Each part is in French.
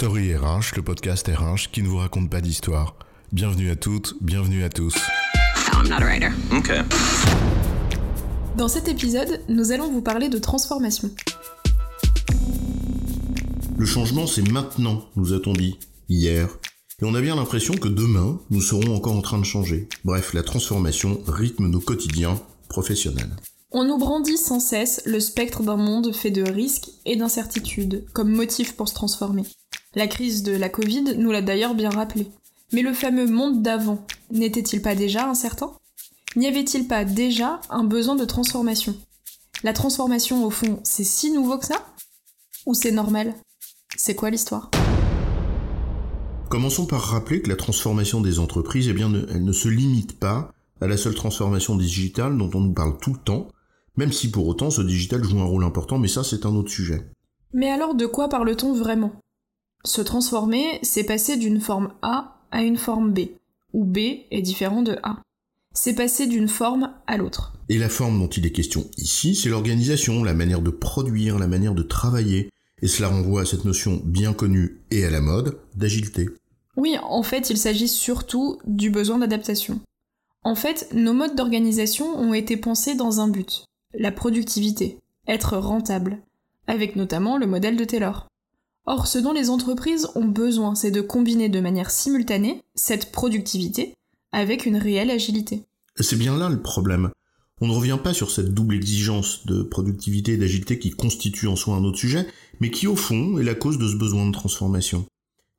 Story RH, le podcast RH qui ne vous raconte pas d'histoire. Bienvenue à toutes, bienvenue à tous. I'm not a writer. Okay. Dans cet épisode, nous allons vous parler de transformation. Le changement, c'est maintenant, nous a-t-on dit, hier. Et on a bien l'impression que demain, nous serons encore en train de changer. Bref, la transformation rythme nos quotidiens professionnels. On nous brandit sans cesse le spectre d'un monde fait de risques et d'incertitudes comme motif pour se transformer. La crise de la Covid nous l'a d'ailleurs bien rappelé. Mais le fameux monde d'avant n'était-il pas déjà incertain? N'y avait-il pas déjà un besoin de transformation? La transformation, au fond, c'est si nouveau que ça? Ou c'est normal? C'est quoi l'histoire? Commençons par rappeler que la transformation des entreprises, eh bien, ne, elle ne se limite pas à la seule transformation digitale dont on nous parle tout le temps, même si pour autant ce digital joue un rôle important, mais ça c'est un autre sujet. Mais alors de quoi parle-t-on vraiment? Se transformer, c'est passer d'une forme A à une forme B, où B est différent de A. C'est passer d'une forme à l'autre. Et la forme dont il est question ici, c'est l'organisation, la manière de produire, la manière de travailler, et cela renvoie à cette notion bien connue et à la mode d'agilité. Oui, en fait, il s'agit surtout du besoin d'adaptation. En fait, nos modes d'organisation ont été pensés dans un but, la productivité, être rentable, avec notamment le modèle de Taylor. Or, ce dont les entreprises ont besoin, c'est de combiner de manière simultanée cette productivité avec une réelle agilité. C'est bien là le problème. On ne revient pas sur cette double exigence de productivité et d'agilité qui constitue en soi un autre sujet, mais qui au fond est la cause de ce besoin de transformation.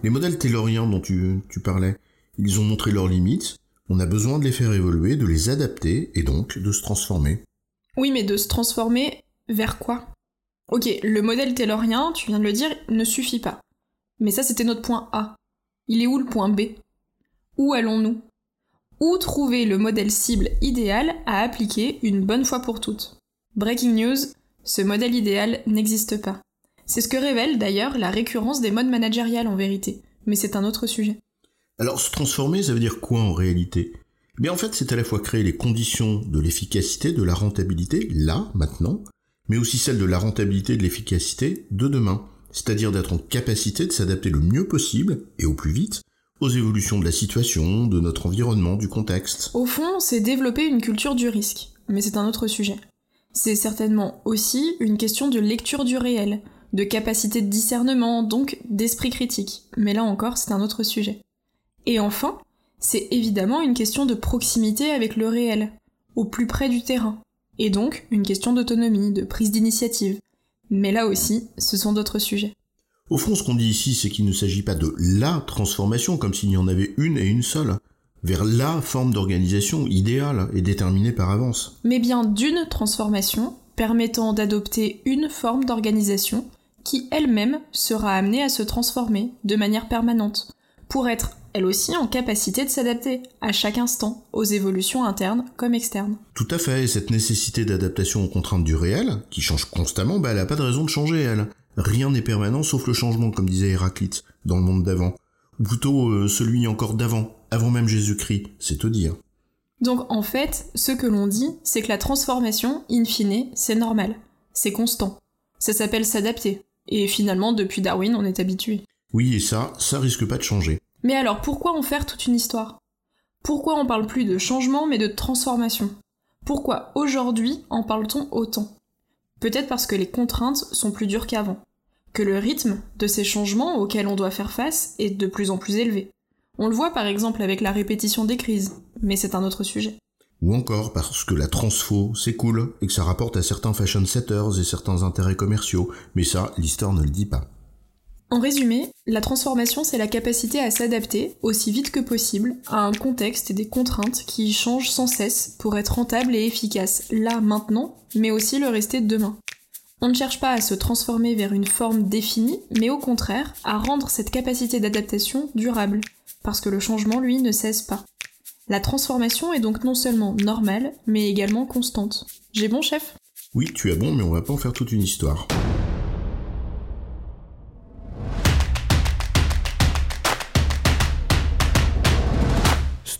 Les modèles tayloriens dont tu, tu parlais, ils ont montré leurs limites, on a besoin de les faire évoluer, de les adapter et donc de se transformer. Oui, mais de se transformer vers quoi? Ok, le modèle taylorien, tu viens de le dire, ne suffit pas. Mais ça, c'était notre point A. Il est où le point B? Où allons-nous? Où trouver le modèle cible idéal à appliquer une bonne fois pour toutes? Breaking news, ce modèle idéal n'existe pas. C'est ce que révèle d'ailleurs la récurrence des modes managériales en vérité, mais c'est un autre sujet. Alors se transformer, ça veut dire quoi en réalité? Mais en fait, c'est à la fois créer les conditions de l'efficacité, de la rentabilité, là, maintenant, mais aussi celle de la rentabilité et de l'efficacité de demain, c'est-à-dire d'être en capacité de s'adapter le mieux possible, et au plus vite, aux évolutions de la situation, de notre environnement, du contexte. Au fond, c'est développer une culture du risque, mais c'est un autre sujet. C'est certainement aussi une question de lecture du réel, de capacité de discernement, donc d'esprit critique, mais là encore, c'est un autre sujet. Et enfin, c'est évidemment une question de proximité avec le réel, au plus près du terrain, et donc une question d'autonomie, de prise d'initiative. Mais là aussi, ce sont d'autres sujets. Au fond, ce qu'on dit ici, c'est qu'il ne s'agit pas de LA transformation, comme s'il y en avait une et une seule, vers la forme d'organisation idéale et déterminée par avance. Mais bien d'une transformation permettant d'adopter une forme d'organisation qui elle-même sera amenée à se transformer de manière permanente, pour être elle aussi en capacité de s'adapter à chaque instant aux évolutions internes comme externes. Tout à fait, et cette nécessité d'adaptation aux contraintes du réel, qui change constamment, bah elle a pas de raison de changer, elle. Rien n'est permanent sauf le changement, comme disait Héraclite, dans le monde d'avant. Ou plutôt euh, celui encore d'avant, avant même Jésus-Christ, c'est te dire. Donc en fait, ce que l'on dit, c'est que la transformation, in fine, c'est normal, c'est constant. Ça s'appelle s'adapter. Et finalement, depuis Darwin, on est habitué. Oui, et ça, ça risque pas de changer. Mais alors pourquoi en faire toute une histoire? Pourquoi on parle plus de changement mais de transformation? Pourquoi aujourd'hui en parle-t-on autant? Peut-être parce que les contraintes sont plus dures qu'avant, que le rythme de ces changements auxquels on doit faire face est de plus en plus élevé. On le voit par exemple avec la répétition des crises, mais c'est un autre sujet. Ou encore parce que la transfo, c'est cool, et que ça rapporte à certains fashion setters et certains intérêts commerciaux, mais ça, l'histoire ne le dit pas. En résumé, la transformation, c'est la capacité à s'adapter aussi vite que possible à un contexte et des contraintes qui changent sans cesse pour être rentable et efficace là, maintenant, mais aussi le rester demain. On ne cherche pas à se transformer vers une forme définie, mais au contraire à rendre cette capacité d'adaptation durable, parce que le changement, lui, ne cesse pas. La transformation est donc non seulement normale, mais également constante. J'ai bon, chef? Oui, tu as bon, mais on va pas en faire toute une histoire.